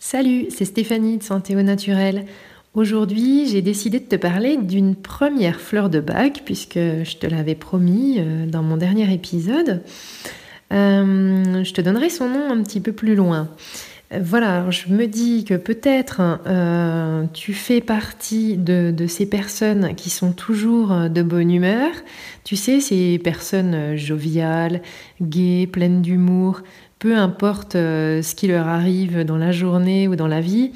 Salut, c'est Stéphanie de Santé au Naturel. Aujourd'hui, j'ai décidé de te parler d'une première fleur de bac, puisque je te l'avais promis euh, dans mon dernier épisode. Euh, je te donnerai son nom un petit peu plus loin. Euh, voilà, je me dis que peut-être tu fais partie de, ces personnes qui sont toujours de bonne humeur. Tu sais, ces personnes joviales, gaies, pleines d'humour, peu importe euh, ce qui leur arrive dans la journée ou dans la vie,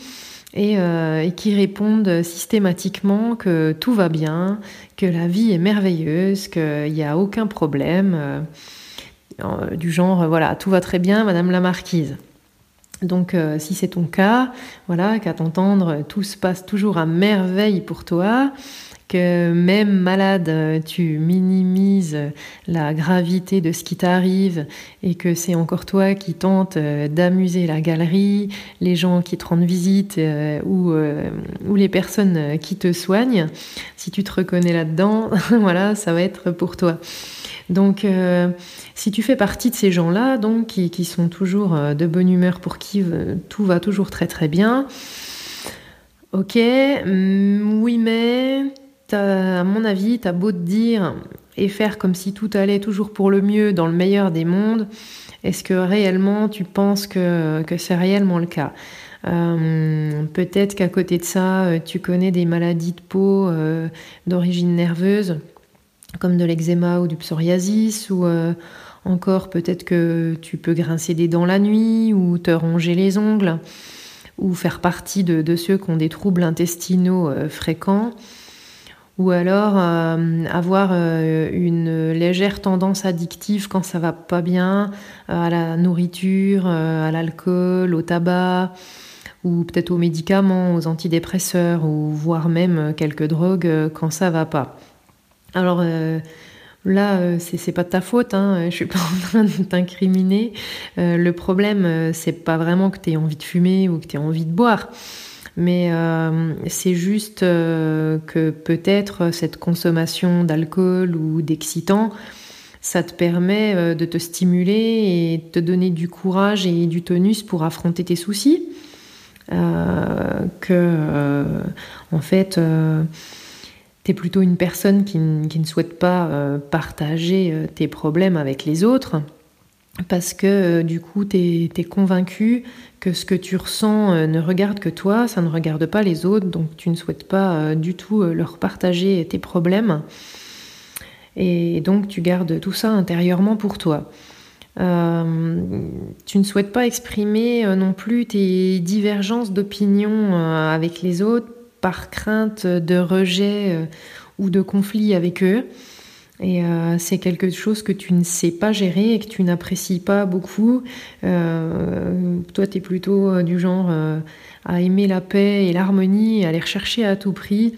euh, et, qui répondent systématiquement que tout va bien, que la vie est merveilleuse, qu'il n'y a aucun problème, euh, du genre voilà, tout va très bien, Madame la Marquise. Donc si c'est ton cas, voilà, qu'à t'entendre, tout se passe toujours à merveille pour toi, même malade, tu minimises la gravité de ce qui t'arrive et que c'est encore toi qui tentes euh, d'amuser la galerie, les gens qui te rendent visite euh, ou, euh, ou les personnes qui te soignent. Si tu te reconnais là-dedans, voilà, ça va être pour toi. Donc, si tu fais partie de ces gens-là, donc qui, qui, sont toujours de bonne humeur, pour qui tout va toujours très très bien, ok, mm, oui mais à mon avis, tu as beau te dire et faire comme si tout allait toujours pour le mieux dans le meilleur des mondes, est-ce que réellement tu penses que, c'est réellement le cas? Euh, Peut-être qu'à côté de ça, euh, tu connais des maladies de peau euh, d'origine nerveuse, comme de l'eczéma ou du psoriasis, ou encore peut-être que tu peux grincer des dents la nuit ou te ronger les ongles, ou faire partie de ceux qui ont des troubles intestinaux fréquents ou alors euh, avoir euh, une légère tendance addictive quand ça va pas bien euh, à la nourriture, à l'alcool, au tabac ou peut-être aux médicaments, aux antidépresseurs ou voire même quelques drogues quand ça va pas. Alors là, c'est pas de ta faute, hein, je suis pas en train de t'incriminer. le problème, c'est pas vraiment que tu aies envie de fumer ou que tu aies envie de boire mais euh, c'est juste euh, que peut-être cette consommation d'alcool ou d'excitants, ça te permet euh, de te stimuler et te donner du courage et du tonus pour affronter tes soucis. que, en fait, tu es plutôt une personne qui ne souhaite pas partager tes problèmes avec les autres parce que du coup, tu es, convaincu que ce que tu ressens euh, ne regarde que toi, ça ne regarde pas les autres, donc tu ne souhaites pas euh, du tout euh, leur partager tes problèmes. Et donc tu gardes tout ça intérieurement pour toi. tu ne souhaites pas exprimer non plus tes divergences d'opinion avec les autres par crainte de rejet ou de conflit avec eux. Et euh, c'est quelque chose que tu ne sais pas gérer et que tu n'apprécies pas beaucoup. Euh, toi, tu es plutôt euh, du genre à aimer la paix et l'harmonie à les rechercher à tout prix.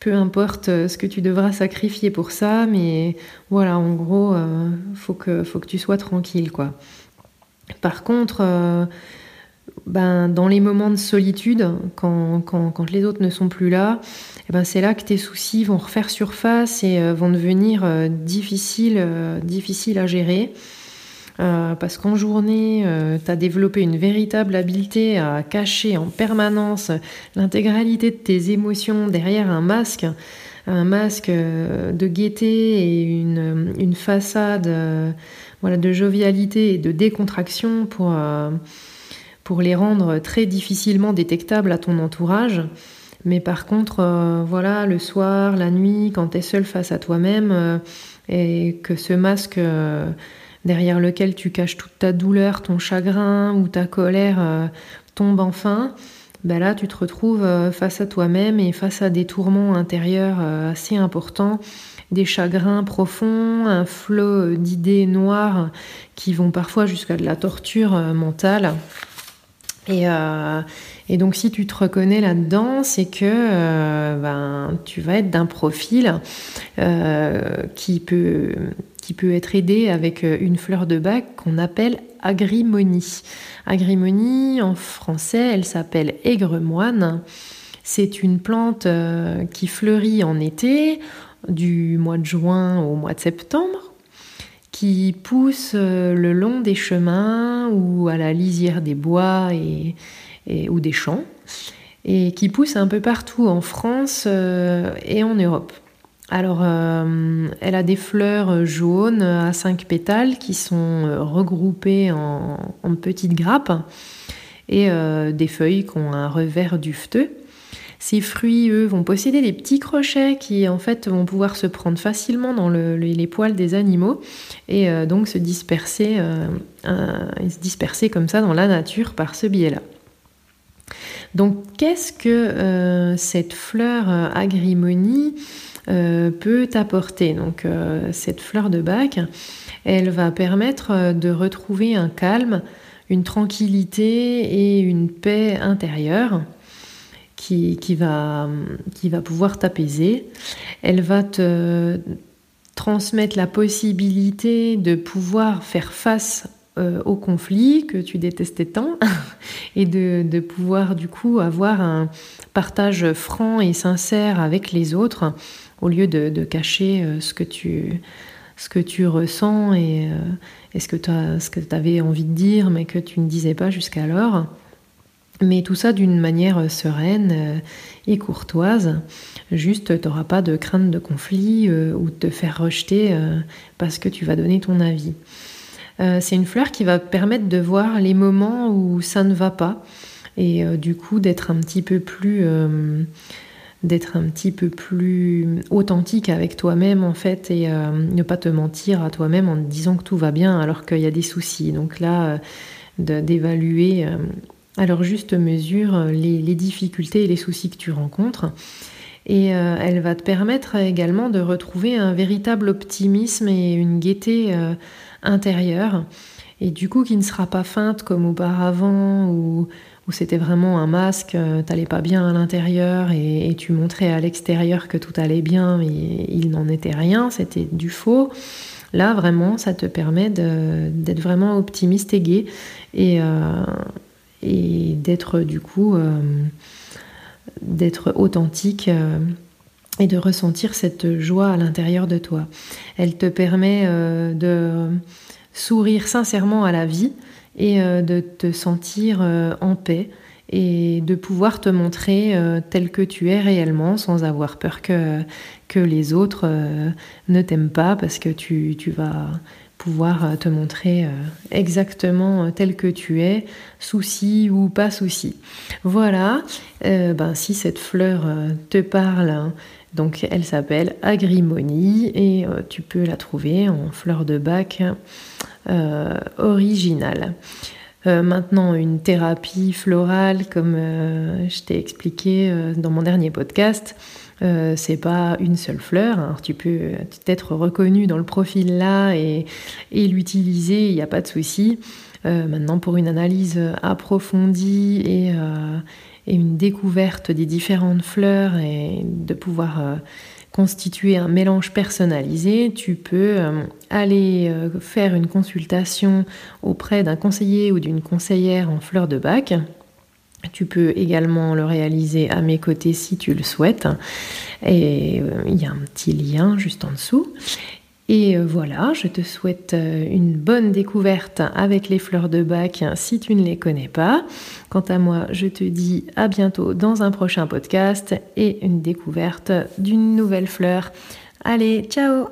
Peu importe ce que tu devras sacrifier pour ça, mais voilà, en gros, faut que, faut que tu sois tranquille, quoi. Par contre, ben, dans les moments de solitude, quand, quand, les autres ne sont plus là, eh ben, c'est là que tes soucis vont refaire surface et euh, vont devenir euh, difficiles, euh, difficiles à gérer. parce qu'en journée, tu as développé une véritable habileté à cacher en permanence l'intégralité de tes émotions derrière un masque, un masque de gaieté et une, une façade voilà, de jovialité et de décontraction pour pour les rendre très difficilement détectables à ton entourage. Mais par contre, euh, voilà, le soir, la nuit, quand tu es seul face à toi-même euh, et que ce masque euh, derrière lequel tu caches toute ta douleur, ton chagrin ou ta colère tombe enfin, ben là tu te retrouves face à toi-même et face à des tourments intérieurs assez importants, des chagrins profonds, un flot d'idées noires qui vont parfois jusqu'à de la torture mentale. Euh, et, donc si tu te reconnais là-dedans, c'est que euh, ben, tu vas être d'un profil euh, qui, peut, qui peut être aidé avec une fleur de bac qu'on appelle agrimonie. Agrimonie, en français, elle s'appelle aigremoine. C'est une plante qui fleurit en été, du mois de juin au mois de septembre qui poussent le long des chemins ou à la lisière des bois ou des champs et qui poussent un peu partout en France et en Europe. Alors, euh, elle a des fleurs jaunes à cinq pétales qui sont euh, regroupées en, petites grappes et euh, des feuilles qui ont un revers dufteux. Ces fruits, eux, vont posséder des petits crochets qui, en fait, vont pouvoir se prendre facilement dans les poils des animaux et donc se disperser, se disperser comme ça dans la nature par ce biais-là. Donc, qu'est-ce que cette fleur agrimonie euh, peut apporter? Donc euh, cette fleur de bac, elle va permettre euh, de retrouver un calme, une tranquillité et une paix intérieure qui, va, qui va pouvoir t'apaiser. Elle va te transmettre la possibilité de pouvoir faire face au conflit que tu détestais tant et de, de, pouvoir du coup avoir un partage franc et sincère avec les autres au lieu de, cacher euh, ce que tu ce que tu ressens et, euh, ce que tu avais envie de dire mais que tu ne disais pas jusqu'alors. Mais tout ça d'une manière sereine euh, et courtoise. Juste, tu n'auras pas de crainte de conflit ou de te faire rejeter parce que tu vas donner ton avis. c'est une fleur qui va permettre de voir les moments où ça ne va pas et du coup d'être un petit peu plus d'être un petit peu plus authentique avec toi-même en fait et euh, ne pas te mentir à toi-même en disant que tout va bien alors qu'il y a des soucis. Donc là, euh, d'évaluer euh, leur juste mesure les, les, difficultés et les soucis que tu rencontres. Et elle va te permettre également de retrouver un véritable optimisme et une gaieté intérieure. Et du coup, qui ne sera pas feinte comme auparavant ou où c'était vraiment un masque, euh, t'allais pas bien à l'intérieur et, tu montrais à l'extérieur que tout allait bien, mais il n'en était rien, c'était du faux. Là, vraiment, ça te permet d'être vraiment optimiste et gai et, euh, et d'être du coup euh, d'être authentique et de ressentir cette joie à l'intérieur de toi. Elle te permet de sourire sincèrement à la vie et euh, de te sentir euh, en paix et de pouvoir te montrer euh, tel que tu es réellement sans avoir peur que, que les autres ne t'aiment pas parce que tu, tu, vas pouvoir te montrer exactement tel que tu es, souci ou pas souci. Voilà, ben, si cette fleur te parle, hein, donc elle s'appelle Agrimonie et tu peux la trouver en fleur de bac euh, originale. Euh, maintenant, une thérapie florale, comme euh, je t'ai expliqué dans mon dernier podcast, c'est pas une seule fleur. Tu peux être reconnu dans le profil là et, l'utiliser, il n'y a pas de souci. maintenant, pour une analyse approfondie et, et, une découverte des différentes fleurs et de pouvoir constituer un mélange personnalisé, tu peux euh, aller euh, faire une consultation auprès d'un conseiller ou d'une conseillère en fleurs de bac. Tu peux également le réaliser à mes côtés si tu le souhaites. Et euh, il y a un petit lien juste en dessous. Et euh, voilà, je te souhaite euh, une bonne découverte avec les fleurs de bac si tu ne les connais pas. Quant à moi, je te dis à bientôt dans un prochain podcast et une découverte d'une nouvelle fleur. Allez, ciao